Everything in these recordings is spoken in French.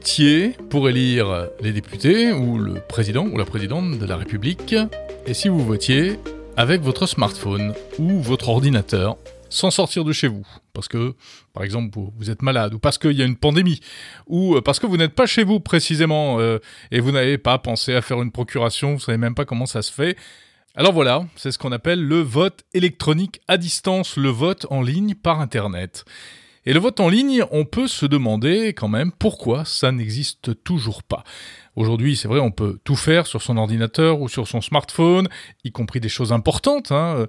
votiez pour élire les députés ou le président ou la présidente de la République, et si vous votiez avec votre smartphone ou votre ordinateur sans sortir de chez vous, parce que, par exemple, vous, êtes malade, ou parce qu'il y a une pandémie, ou euh, parce que vous n'êtes pas chez vous précisément, euh, et vous n'avez pas pensé à faire une procuration, vous savez même pas comment ça se fait. Alors voilà, c'est ce qu'on appelle le vote électronique à distance, le vote en ligne par Internet. Et le vote en ligne, on peut se demander quand même pourquoi ça n'existe toujours pas. Aujourd'hui, c'est vrai, on peut tout faire sur son ordinateur ou sur son smartphone, y compris des choses importantes, hein, euh,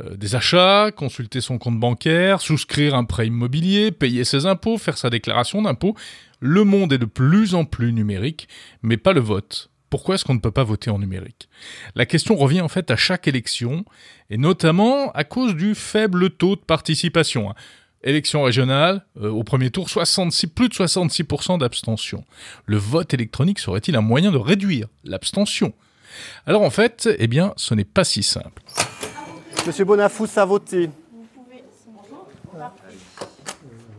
euh, des achats, consulter son compte bancaire, souscrire un prêt immobilier, payer ses impôts, faire sa déclaration d'impôts. Le monde est de plus en plus numérique, mais pas le vote. Pourquoi est-ce qu'on ne peut pas voter en numérique? La question revient en fait à chaque élection, et notamment à cause du faible taux de participation. Hein élection régionale, euh, au premier tour, 66, plus de 66% d'abstention. Le vote électronique serait-il un moyen de réduire l'abstention? Alors en fait, eh bien, ce n'est pas si simple. Monsieur Bonafous a voté.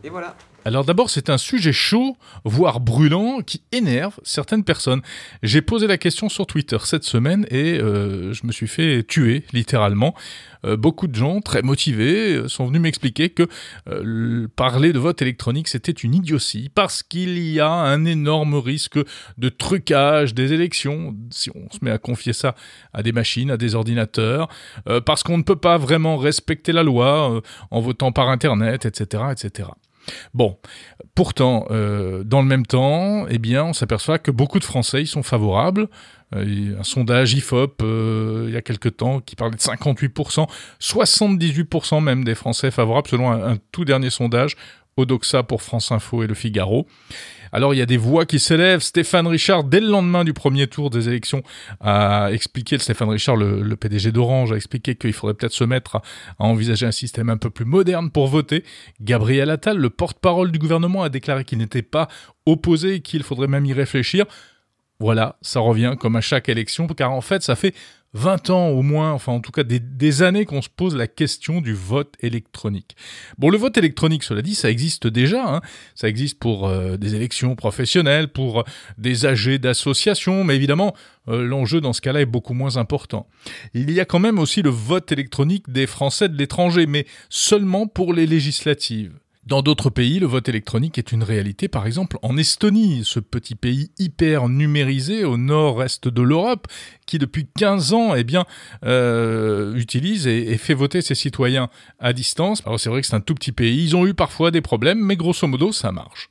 Et voilà. Alors d'abord, c'est un sujet chaud, voire brûlant, qui énerve certaines personnes. J'ai posé la question sur Twitter cette semaine et euh, je me suis fait tuer, littéralement. Euh, beaucoup de gens, très motivés, euh, sont venus m'expliquer que parler de vote électronique, c'était une idiotie, parce qu'il y a un énorme risque de trucage des élections, si on se met à confier ça à des machines, à des ordinateurs, parce qu'on ne peut pas vraiment respecter la loi en votant par Internet, etc., etc. Bon, pourtant, euh, dans le même temps, eh bien, on s'aperçoit que beaucoup de Français y sont favorables. Euh, un sondage IFOP euh, il y a quelque temps qui parlait de 58%, 78% même des Français favorables selon un tout dernier sondage Odoxa pour France Info et Le Figaro. Alors il y a des voix qui s'élèvent. Stéphane Richard, dès le lendemain du premier tour des élections, a expliqué, Stéphane Richard, le, PDG d'Orange, a expliqué qu'il faudrait peut-être se mettre à, envisager un système un peu plus moderne pour voter. Gabriel Attal, le porte-parole du gouvernement, a déclaré qu'il n'était pas opposé et qu'il faudrait même y réfléchir. Voilà, ça revient comme à chaque élection, car en fait, ça fait 20 ans au moins, enfin en tout cas des, années qu'on se pose la question du vote électronique. Bon, le vote électronique, cela dit, ça existe déjà. Hein. Ça existe pour euh, des élections professionnelles, pour des AG d'associations, mais évidemment, euh, l'enjeu dans ce cas-là est beaucoup moins important. Il y a quand même aussi le vote électronique des Français de l'étranger, mais seulement pour les législatives. Dans d'autres pays, le vote électronique est une réalité, par exemple en Estonie, ce petit pays hyper numérisé au nord-est de l'Europe, qui depuis 15 ans eh bien, euh, utilise et, fait voter ses citoyens à distance. Alors c'est vrai que c'est un tout petit pays, ils ont eu parfois des problèmes, mais grosso modo ça marche.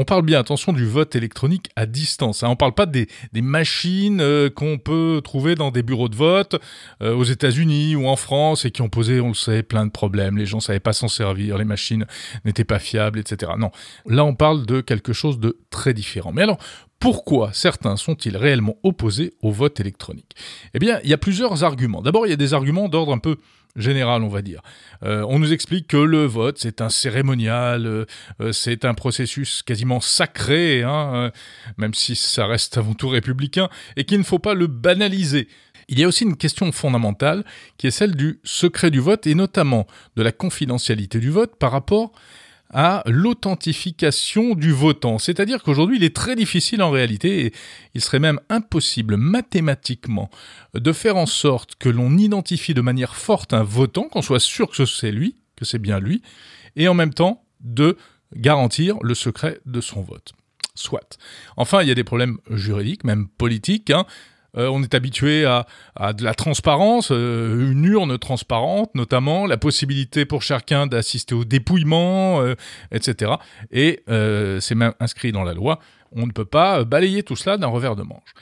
On parle bien, attention, du vote électronique à distance. Hein. On ne parle pas des, machines euh, qu'on peut trouver dans des bureaux de vote euh, aux États-Unis ou en France et qui ont posé, on le sait, plein de problèmes. Les gens ne savaient pas s'en servir, les machines n'étaient pas fiables, etc. Non, là on parle de quelque chose de très différent. Mais alors, pourquoi certains sont-ils réellement opposés au vote électronique Eh bien, il y a plusieurs arguments. D'abord, il y a des arguments d'ordre un peu général, on va dire. Euh, on nous explique que le vote, c'est un cérémonial, euh, euh, c'est un processus quasiment sacré, hein, même si ça reste avant tout républicain, et qu'il ne faut pas le banaliser. Il y a aussi une question fondamentale qui est celle du secret du vote et notamment de la confidentialité du vote par rapport à l'authentification du votant. C'est-à-dire qu'aujourd'hui, il est très difficile en réalité, et il serait même impossible mathématiquement de faire en sorte que l'on identifie de manière forte un votant, qu'on soit sûr que c'est lui, que c'est bien lui, et en même temps de garantir le secret de son vote. Soit. Enfin, il y a des problèmes juridiques, même politiques. Hein. Euh, on est habitué à, de la transparence, euh, une urne transparente notamment, la possibilité pour chacun d'assister au dépouillement, euh, etc. Et c'est même inscrit dans la loi. On ne peut pas balayer tout cela d'un revers de manche.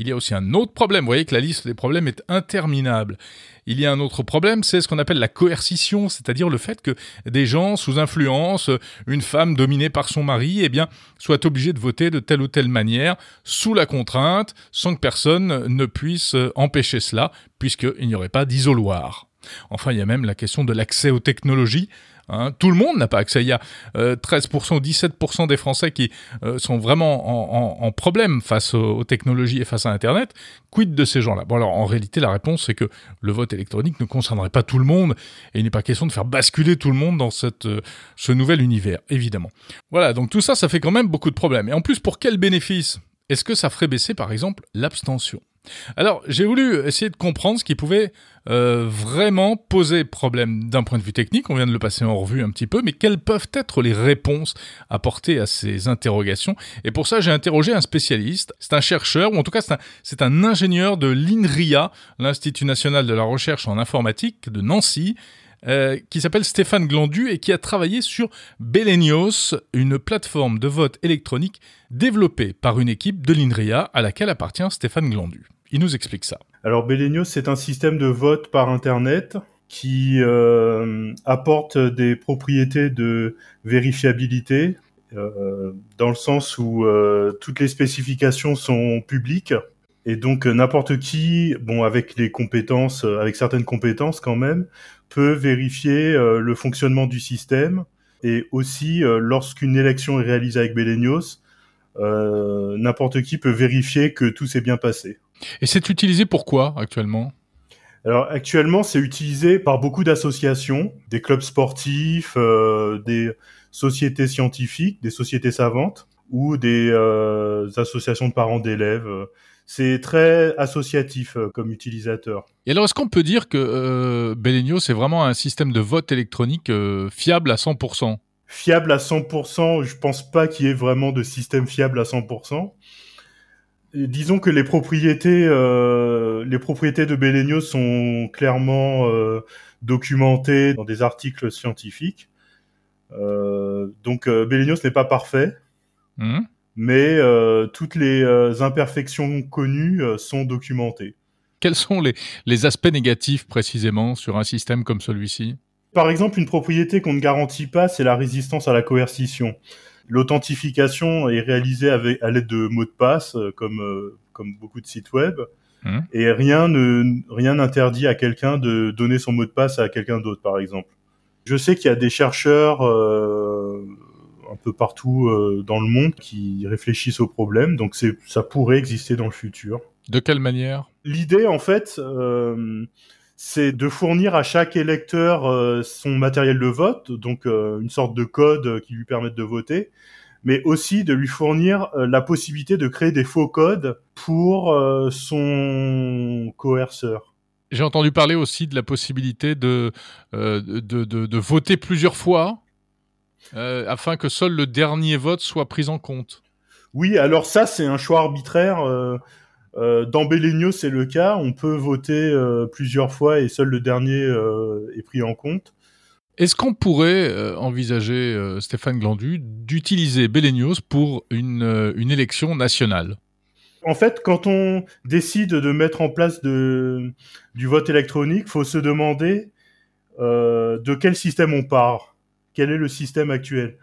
Il y a aussi un autre problème. Vous voyez que la liste des problèmes est interminable. Il y a un autre problème, c'est ce qu'on appelle la coercition, c'est-à-dire le fait que des gens sous influence, une femme dominée par son mari, eh bien, soient obligés de voter de telle ou telle manière, sous la contrainte, sans que personne ne puisse empêcher cela, puisqu'il n'y aurait pas d'isoloir. Enfin, il y a même la question de l'accès aux technologies. Hein. Tout le monde n'a pas accès. Il y a 13% ou 17% des Français qui sont vraiment en, problème face aux, technologies et face à Internet. Quid de ces gens-là Bon alors en réalité la réponse c'est que le vote électronique ne concernerait pas tout le monde et il n'est pas question de faire basculer tout le monde dans cette, ce nouvel univers, évidemment. Voilà, donc tout ça, ça fait quand même beaucoup de problèmes. Et en plus, pour quel bénéfice? Est-ce que ça ferait baisser par exemple l'abstention? Alors, j'ai voulu essayer de comprendre ce qui pouvait euh, vraiment poser problème d'un point de vue technique. On vient de le passer en revue un petit peu, mais quelles peuvent être les réponses apportées à ces interrogations? Et pour ça, j'ai interrogé un spécialiste. C'est un chercheur, ou en tout cas, c'est un, ingénieur de l'INRIA, l'Institut national de la recherche en informatique de Nancy. Euh, qui s'appelle Stéphane Glandu et qui a travaillé sur Belenios, une plateforme de vote électronique développée par une équipe de l'INRIA à laquelle appartient Stéphane Glandu. Il nous explique ça. Alors Belenios, c'est un système de vote par Internet qui euh, apporte des propriétés de vérifiabilité, euh, dans le sens où toutes les spécifications sont publiques et donc n'importe qui, bon avec les compétences, avec certaines compétences quand même, peut vérifier euh, le fonctionnement du système et aussi euh, lorsqu'une élection est réalisée avec Belenios, euh, n'importe qui peut vérifier que tout s'est bien passé. Et c'est utilisé pourquoi actuellement? Alors actuellement, c'est utilisé par beaucoup d'associations, des clubs sportifs, des sociétés scientifiques, des sociétés savantes ou des associations de parents d'élèves c'est très associatif euh, comme utilisateur. Et alors, est-ce qu'on peut dire que euh, Belenio, c'est vraiment un système de vote électronique euh, fiable à 100% Fiable à 100%, je pense pas qu'il y ait vraiment de système fiable à 100%. disons que les propriétés, les propriétés de Belenio sont clairement documentées dans des articles scientifiques. donc Belenios n'est pas parfait. Mmh mais euh, toutes les euh, imperfections connues euh, sont documentées. Quels sont les, les aspects négatifs précisément sur un système comme celui-ci? Par exemple, une propriété qu'on ne garantit pas, c'est la résistance à la coercition. L'authentification est réalisée avec, à l'aide de mots de passe, comme, comme beaucoup de sites web, mmh. et rien ne rien n'interdit à quelqu'un de donner son mot de passe à quelqu'un d'autre, par exemple. Je sais qu'il y a des chercheurs un peu partout euh, dans le monde qui réfléchissent au problème. Donc c'est ça pourrait exister dans le futur. De quelle manière? L'idée, en fait, euh, c'est de fournir à chaque électeur euh, son matériel de vote, donc une sorte de code qui lui permette de voter, mais aussi de lui fournir la possibilité de créer des faux codes pour son coerceur. J'ai entendu parler aussi de la possibilité de, de, de, de voter plusieurs fois euh, afin que seul le dernier vote soit pris en compte. Oui, alors ça, c'est un choix arbitraire. Euh, euh, dans Bellegno, c'est le cas. On peut voter plusieurs fois et seul le dernier est pris en compte. Est-ce qu'on pourrait envisager, Stéphane Glandu, d'utiliser Bellegnos pour une, une élection nationale? En fait, quand on décide de mettre en place de, du vote électronique, faut se demander de quel système on part quel est le système actuel.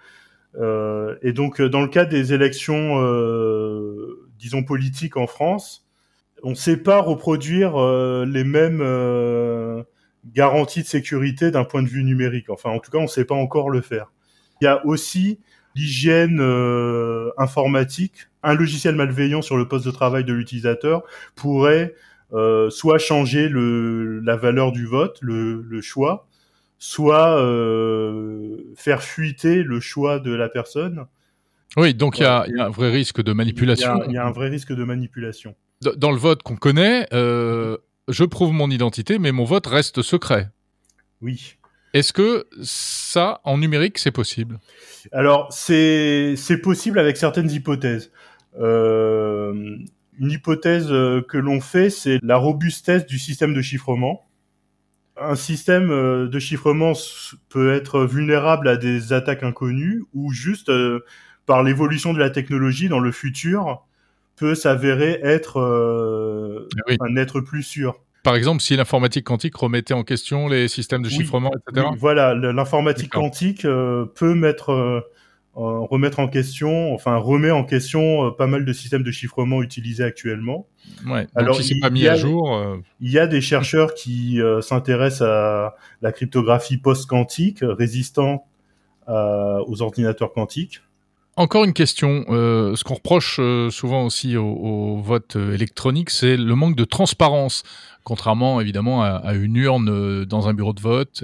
Euh, et donc, euh, dans le cas des élections, euh, disons, politiques en France, on ne sait pas reproduire les mêmes garanties de sécurité d'un point de vue numérique. Enfin, en tout cas, on ne sait pas encore le faire. Il y a aussi l'hygiène informatique. Un logiciel malveillant sur le poste de travail de l'utilisateur pourrait soit changer la valeur du vote, le choix, soit euh, faire fuiter le choix de la personne. Oui, donc il y, a un vrai risque de manipulation. Il y, a un vrai risque de manipulation. Dans le vote qu'on connaît, euh, je prouve mon identité, mais mon vote reste secret. Oui. Est-ce que ça, en numérique, c'est possible? Alors, c'est possible avec certaines hypothèses. Euh, une hypothèse que l'on fait, c'est la robustesse du système de chiffrement un système euh, de chiffrement peut être vulnérable à des attaques inconnues ou juste euh, par l'évolution de la technologie dans le futur peut s'avérer être euh, un être plus sûr. Par exemple, si l'informatique quantique remettait en question les systèmes de chiffrement, etc. voilà, l'informatique quantique peut mettre remettre en question, enfin remet en question pas mal de systèmes de chiffrement utilisés actuellement. Ouais, Alors, il, pas mis à jour. Il y a des chercheurs qui s'intéressent à la cryptographie post-quantique résistant aux ordinateurs quantiques. Encore une question. Euh, ce qu'on reproche euh, souvent aussi au, vote euh, électronique, c'est le manque de transparence, contrairement évidemment à, une urne dans un bureau de vote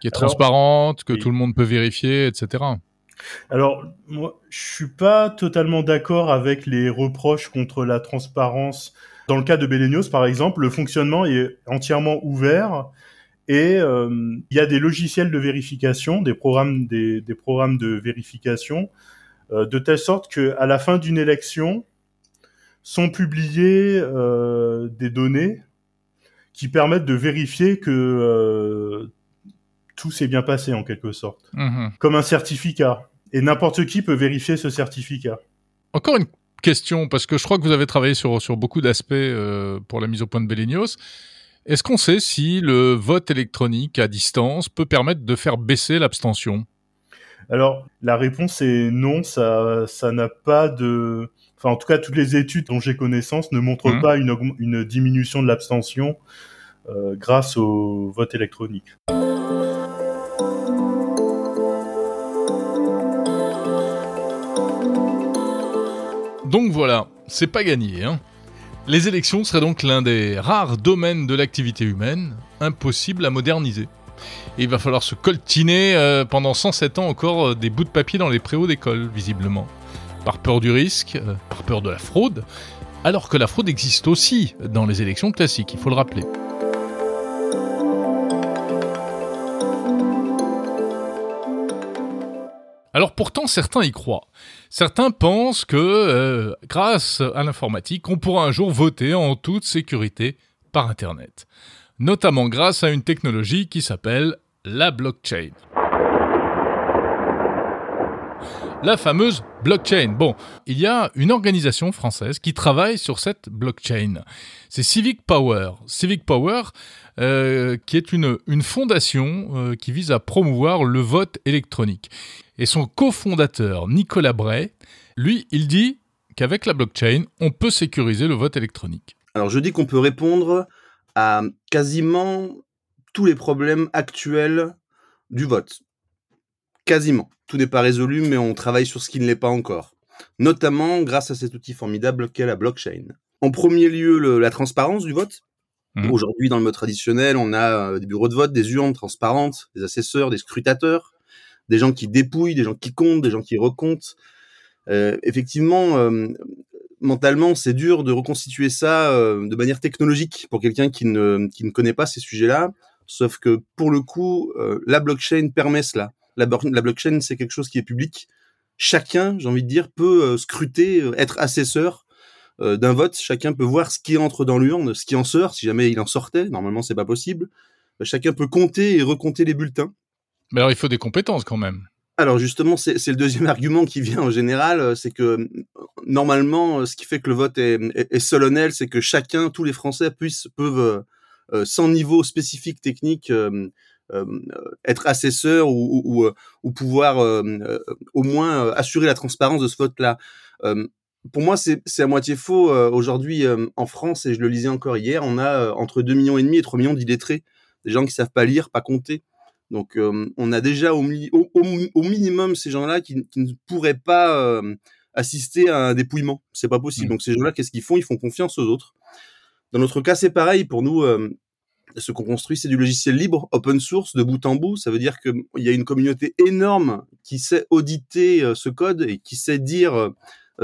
qui est transparente, que tout le monde peut vérifier, etc. Alors, moi, je suis pas totalement d'accord avec les reproches contre la transparence. Dans le cas de Belenios, par exemple, le fonctionnement est entièrement ouvert et il y a des logiciels de vérification, des programmes, des programmes de vérification euh, de telle sorte que à la fin d'une élection sont publiées euh, des données qui permettent de vérifier que euh, tout s'est bien passé en quelque sorte, mhm. comme un certificat. Et n'importe qui peut vérifier ce certificat. Encore une question, parce que je crois que vous avez travaillé sur, sur beaucoup d'aspects pour la mise au point de Belenios. Est-ce qu'on sait si le vote électronique à distance peut permettre de faire baisser l'abstention? Alors, la réponse est non, ça, ça n'a pas de, enfin, en tout cas, toutes les études dont j'ai connaissance ne montrent mmh. pas une, une, diminution de l'abstention euh, grâce au vote électronique. Donc voilà, c'est pas gagné. Hein. Les élections seraient donc l'un des rares domaines de l'activité humaine impossible à moderniser il va falloir se coltiner euh, pendant 107 ans encore euh, des bouts de papier dans les préaux d'école, visiblement. Par peur du risque, euh, par peur de la fraude, alors que la fraude existe aussi dans les élections classiques, il faut le rappeler. Alors pourtant, certains y croient. Certains pensent que, grâce à l'informatique, on pourra un jour voter en toute sécurité par Internet notamment grâce à une technologie qui s'appelle la blockchain. La fameuse blockchain. Bon, il y a une organisation française qui travaille sur cette blockchain. C'est Civic Power. Civic Power, euh, qui est une, fondation euh, qui vise à promouvoir le vote électronique. Et son cofondateur, Nicolas Bray, lui, il dit qu'avec la blockchain, on peut sécuriser le vote électronique. Alors je dis qu'on peut répondre à quasiment tous les problèmes actuels du vote. Quasiment. Tout n'est pas résolu, mais on travaille sur ce qui ne l'est pas encore. Notamment grâce à cet outil formidable qu'est la blockchain. En premier lieu, la transparence du vote. Mmh. Aujourd'hui, dans le mode traditionnel, on a euh, des bureaux de vote, des urnes transparentes, des assesseurs, des scrutateurs, des gens qui dépouillent, des gens qui comptent, des gens qui recomptent. Euh, effectivement, euh, mentalement, c'est dur de reconstituer ça euh, de manière technologique pour quelqu'un qui ne, qui ne connaît pas ces sujets-là. Sauf que pour le coup, la blockchain permet cela. La, la blockchain, c'est quelque chose qui est public. Chacun, j'ai envie de dire, peut euh, scruter, être assesseur d'un vote. Chacun peut voir ce qui entre dans l'urne, ce qui en sort, si jamais il en sortait. Normalement, c'est pas possible. Chacun peut compter et recompter les bulletins. Mais alors, il faut des compétences quand même. Alors justement, c'est le deuxième argument qui vient en général, euh, c'est que normalement, euh, ce qui fait que le vote est, solennel, c'est que chacun, tous les Français puissent peuvent, euh, sans niveau spécifique technique, être assesseur ou, ou, pouvoir au moins assurer la transparence de ce vote-là. pour moi, c'est à moitié faux. Aujourd'hui, en France, et je le lisais encore hier, on a entre 2 millions et demi et 3 millions d'illettrés, des gens qui savent pas lire, pas compter. Donc, euh, on a déjà au, minimum ces gens-là qui, ne pourraient pas euh, assister à un dépouillement. C'est pas possible. Mmh. Donc, ces gens-là, qu'est-ce qu'ils font? Ils font confiance aux autres. Dans notre cas, c'est pareil. Pour nous, euh, ce qu'on construit, c'est du logiciel libre, open source, de bout en bout. Ça veut dire qu'il y a une communauté énorme qui sait auditer ce code et qui sait dire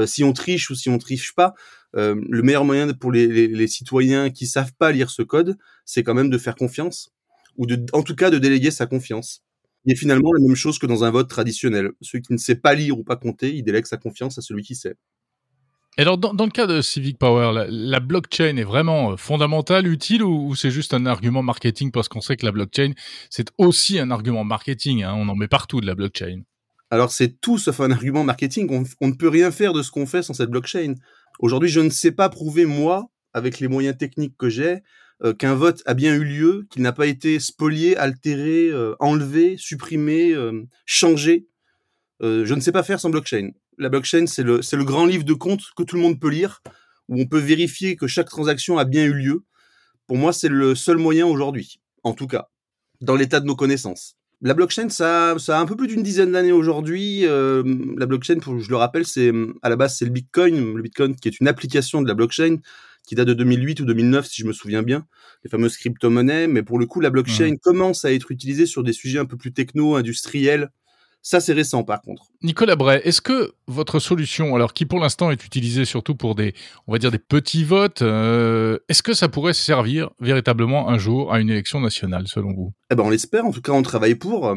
si on triche ou si on triche pas. le meilleur moyen pour les, citoyens qui savent pas lire ce code, c'est quand même de faire confiance ou en tout cas de déléguer sa confiance. Est finalement la même chose que dans un vote traditionnel. Celui qui ne sait pas lire ou pas compter, il délègue sa confiance à celui qui sait. Et alors, dans, le cas de Civic Power, la, blockchain est vraiment euh, fondamentale, utile, ou, c'est juste un argument marketing parce qu'on sait que la blockchain, c'est aussi un argument marketing. Hein, on en met partout de la blockchain. Alors, c'est tout sauf un argument marketing. On, ne peut rien faire de ce qu'on fait sans cette blockchain. Aujourd'hui, je ne sais pas prouver, moi, avec les moyens techniques que j'ai, euh, qu'un vote a bien eu lieu, qu'il n'a pas été spolié, altéré, euh, enlevé, supprimé, changé. je ne sais pas faire sans blockchain. La blockchain, c'est le, grand livre de compte que tout le monde peut lire, où on peut vérifier que chaque transaction a bien eu lieu. Pour moi, c'est le seul moyen aujourd'hui, en tout cas, dans l'état de nos connaissances. La blockchain, ça, ça a un peu plus d'une dizaine d'années aujourd'hui. Euh, la blockchain, je le rappelle, c'est à la base c'est le Bitcoin, le Bitcoin qui est une application de la blockchain qui date de 2008 ou 2009 si je me souviens bien, les fameuses crypto-monnaies. Mais pour le coup, la blockchain commence à être utilisée sur des sujets un peu plus techno, industriels, ça, c'est récent, par contre. Nicolas Bray, est-ce que votre solution, alors qui pour l'instant est utilisée surtout pour des, on va dire des petits votes, euh, est-ce que ça pourrait servir véritablement un jour à une élection nationale, selon vous? Eh ben, on l'espère. En tout cas, on travaille pour.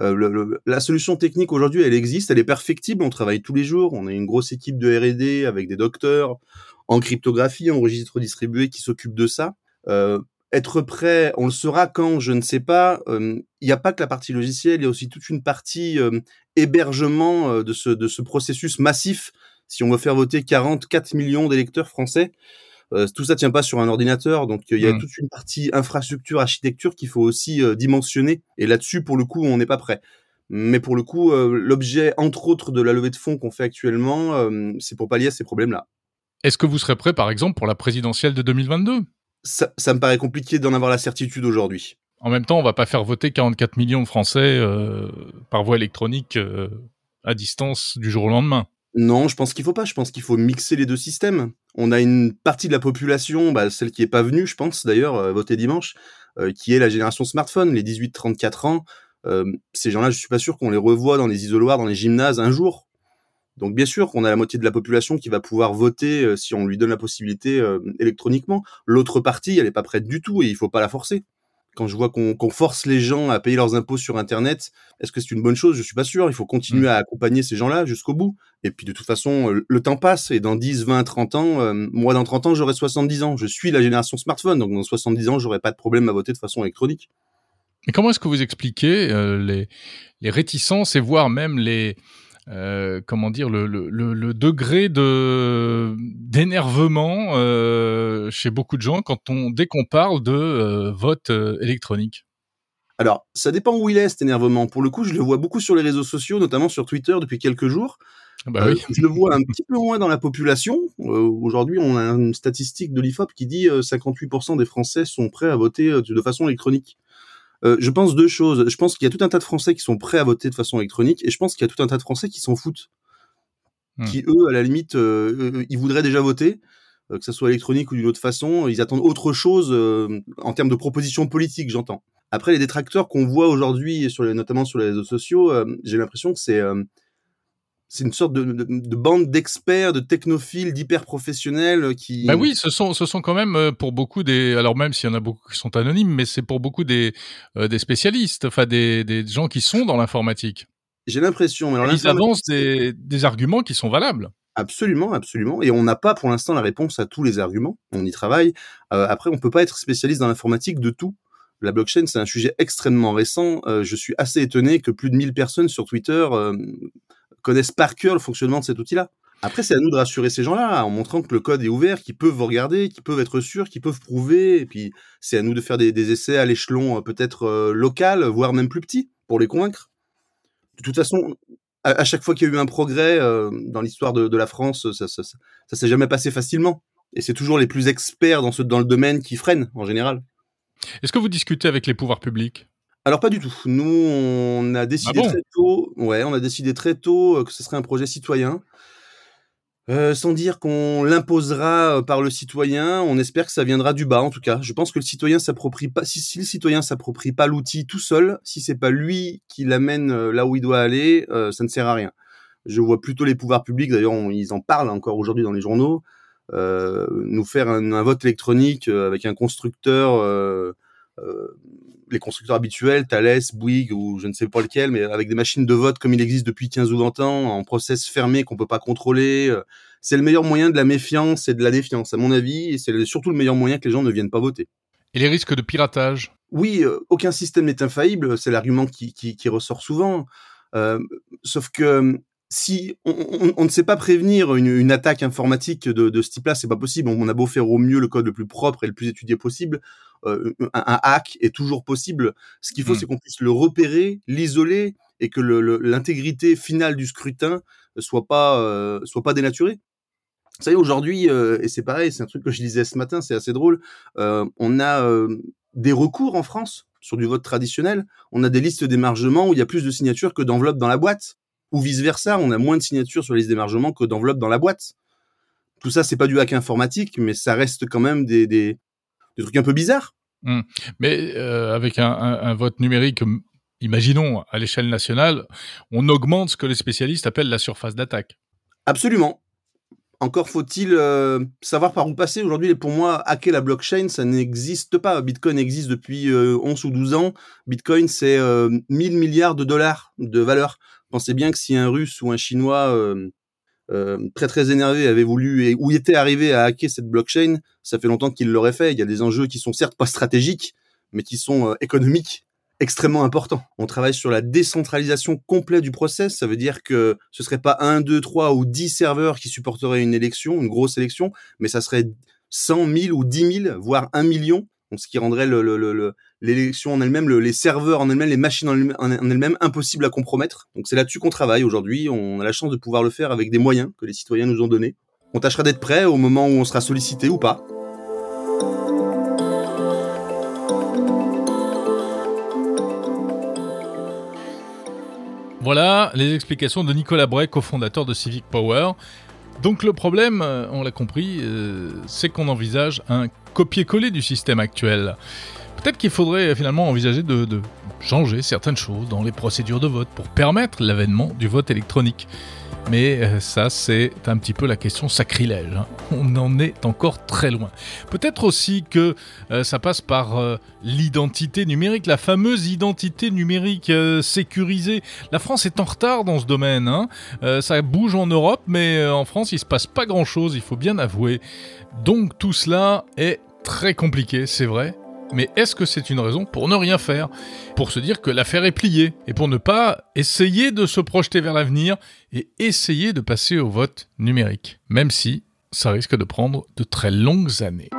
Euh, la solution technique aujourd'hui, elle existe, elle est perfectible. On travaille tous les jours. On a une grosse équipe de R&D avec des docteurs en cryptographie, en registre distribué qui s'occupent de ça. Euh, être prêt, on le saura quand, je ne sais pas. Il n'y a pas que la partie logicielle, il y a aussi toute une partie hébergement de, ce, de ce processus massif. Si on veut faire voter 44 millions d'électeurs français, tout ça tient pas sur un ordinateur, donc il y a mmh. toute une partie infrastructure, architecture qu'il faut aussi dimensionner. Et là-dessus, pour le coup, on n'est pas prêt. Mais pour le coup, l'objet, entre autres, de la levée de fonds qu'on fait actuellement, c'est pour pallier à ces problèmes-là. Est-ce que vous serez prêt, par exemple, pour la présidentielle de 2022 ça, me paraît compliqué d'en avoir la certitude aujourd'hui. En même temps, on va pas faire voter 44 millions de Français euh, par voie électronique euh, à distance du jour au lendemain. Non, je pense qu'il faut pas. Je pense qu'il faut mixer les deux systèmes. On a une partie de la population, bah, celle qui est pas venue, je pense d'ailleurs, euh, voter dimanche, qui est la génération smartphone, les 18-34 ans. ces gens-là, je suis pas sûr qu'on les revoit dans les isoloirs, dans les gymnases un jour. Donc bien sûr qu'on a la moitié de la population qui va pouvoir voter euh, si on lui donne la possibilité euh, électroniquement. L'autre partie, elle n'est pas prête du tout et il faut pas la forcer. Quand je vois qu'on force les gens à payer leurs impôts sur Internet, est-ce que c'est une bonne chose? Je suis pas sûr. Il faut continuer à accompagner ces gens-là jusqu'au bout. Et puis de toute façon, euh, le temps passe et dans 10, 20, 30 ans, moi dans 30 ans, j'aurai 70 ans. Je suis la génération smartphone, donc dans 70 ans, j'aurai pas de problème à voter de façon électronique. Et comment est-ce que vous expliquez les réticences et voire même les euh, comment dire le, le, le, degré de d'énervement euh, chez beaucoup de gens quand on dès qu'on parle de euh, vote électronique. Alors, ça dépend où il est cet énervement. Pour le coup, je le vois beaucoup sur les réseaux sociaux, notamment sur Twitter depuis quelques jours. Ah bah oui. je le vois un petit peu moins dans la population. Aujourd'hui, on a une statistique de l'IFOP qui dit 58% des Français sont prêts à voter de façon électronique. Euh, je pense deux choses. Je pense qu'il y a tout un tas de Français qui sont prêts à voter de façon électronique, et je pense qu'il y a tout un tas de Français qui s'en foutent, hmm. qui eux, à la limite, euh, ils voudraient déjà voter, euh, que ce soit électronique ou d'une autre façon. Ils attendent autre chose en termes de propositions politiques, j'entends. Après, les détracteurs qu'on voit aujourd'hui, sur les, notamment sur les réseaux sociaux, j'ai l'impression que c'est c'est une sorte de, de, bande d'experts, de technophiles, d'hyper professionnels qui. Bah oui, ce sont, ce sont quand même euh, pour beaucoup des. Alors même s'il y en a beaucoup qui sont anonymes, mais c'est pour beaucoup des, euh, des spécialistes, enfin des, des gens qui sont dans l'informatique. J'ai l'impression. Alors, ils avancent des, des arguments qui sont valables. Absolument, absolument. Et on n'a pas pour l'instant la réponse à tous les arguments. On y travaille. Euh, après, on peut pas être spécialiste dans l'informatique de tout. La blockchain, c'est un sujet extrêmement récent. je suis assez étonné que plus de 1000 personnes sur Twitter connaissent par cœur le fonctionnement de cet outil-là. Après, c'est à nous de rassurer ces gens-là en montrant que le code est ouvert, qu'ils peuvent regarder, qu'ils peuvent être sûrs, qu'ils peuvent prouver. Et puis, c'est à nous de faire des, essais à l'échelon euh, peut-être euh, local, voire même plus petit, pour les convaincre. De toute façon, à, chaque fois qu'il y a eu un progrès euh, dans l'histoire de, la France, ça, ça, ça, s'est jamais passé facilement. Et c'est toujours les plus experts dans, ce, dans le domaine qui freinent, en général. Est-ce que vous discutez avec les pouvoirs publics? Alors pas du tout. Nous, on a décidé ah très tôt, ouais, on a décidé très tôt euh, que ce serait un projet citoyen. Euh, sans dire qu'on l'imposera euh, par le citoyen, on espère que ça viendra du bas en tout cas. Je pense que le citoyen s'approprie pas. Si, si le citoyen s'approprie pas l'outil tout seul, si c'est pas lui qui l'amène là où il doit aller, ça ne sert à rien. Je vois plutôt les pouvoirs publics, d'ailleurs ils en parlent encore aujourd'hui dans les journaux, nous faire un, un, vote électronique avec un constructeur les constructeurs habituels, Thales, Bouygues ou je ne sais pas lequel, mais avec des machines de vote comme il existe depuis 15 ou 20 ans, en process fermé qu'on peut pas contrôler. Euh, c'est le meilleur moyen de la méfiance et de la défiance, à mon avis, et c'est surtout le meilleur moyen que les gens ne viennent pas voter. Et les risques de piratage? Oui, euh, aucun système n'est infaillible, c'est l'argument qui, qui, ressort souvent. Euh, sauf que si on, ne sait pas prévenir une, attaque informatique de, de ce type-là, c'est pas possible. On a beau faire au mieux le code le plus propre et le plus étudié possible, euh, un, hack est toujours possible. Ce qu'il faut, hmm. c'est qu'on puisse le repérer, l'isoler et que l'intégrité finale du scrutin soit pas soit pas dénaturée. Vous savez, aujourd'hui, et c'est pareil, c'est un truc que je disais ce matin, c'est assez drôle, on a des recours en France sur du vote traditionnel. On a des listes d'émargement où il y a plus de signatures que d'enveloppes dans la boîte. Ou vice-versa, on a moins de signatures sur les listes d'émargement que d'enveloppes dans la boîte. Tout ça, c'est pas du hack informatique, mais ça reste quand même des, des, trucs un peu bizarres. Mmh. Mais euh, avec un, vote numérique, imaginons à l'échelle nationale, on augmente ce que les spécialistes appellent la surface d'attaque. Absolument. Encore faut-il euh, savoir par où passer. Aujourd'hui, pour moi, hacker la blockchain, ça n'existe pas. Bitcoin existe depuis 11 euh, ou 12 ans. Bitcoin, c'est 1000 milliards de dollars de valeur. Pensez bien que si un Russe ou un Chinois euh, très très énervé avait voulu et il était arrivé à hacker cette blockchain, ça fait longtemps qu'il l'aurait fait. Il y a des enjeux qui sont certes pas stratégiques, mais qui sont euh, économiques extrêmement importants. On travaille sur la décentralisation complète du process. Ça veut dire que ce serait pas un, deux, trois ou dix serveurs qui supporteraient une élection, une grosse élection, mais ça serait 100 000 ou 10 000, voire un million ce qui rendrait l'élection en elle-même, les serveurs en elles-mêmes, les machines en elles-mêmes impossibles à compromettre. Donc c'est là-dessus qu'on travaille aujourd'hui. On a la chance de pouvoir le faire avec des moyens que les citoyens nous ont donnés. On tâchera d'être prêt au moment où on sera sollicité ou pas. Voilà les explications de Nicolas Bray, cofondateur de Civic Power. Donc le problème, euh, on l'a compris, euh, c'est qu'on envisage un copier-coller du système actuel. Peut-être qu'il faudrait finalement envisager de, changer certaines choses dans les procédures de vote pour permettre l'avènement du vote électronique. Mais euh, ça, c'est un petit peu la question sacrilège. Hein. On en est encore très loin. Peut-être aussi que euh, ça passe par euh, l'identité numérique, la fameuse identité numérique sécurisée. La France est en retard dans ce domaine. Hein. ça bouge en Europe, mais en France, il se passe pas grand-chose, il faut bien avouer. Donc tout cela est très compliqué, c'est vrai. Mais est-ce que c'est une raison pour ne rien faire? Pour se dire que l'affaire est pliée et pour ne pas essayer de se projeter vers l'avenir et essayer de passer au vote numérique, même si ça risque de prendre de très longues années.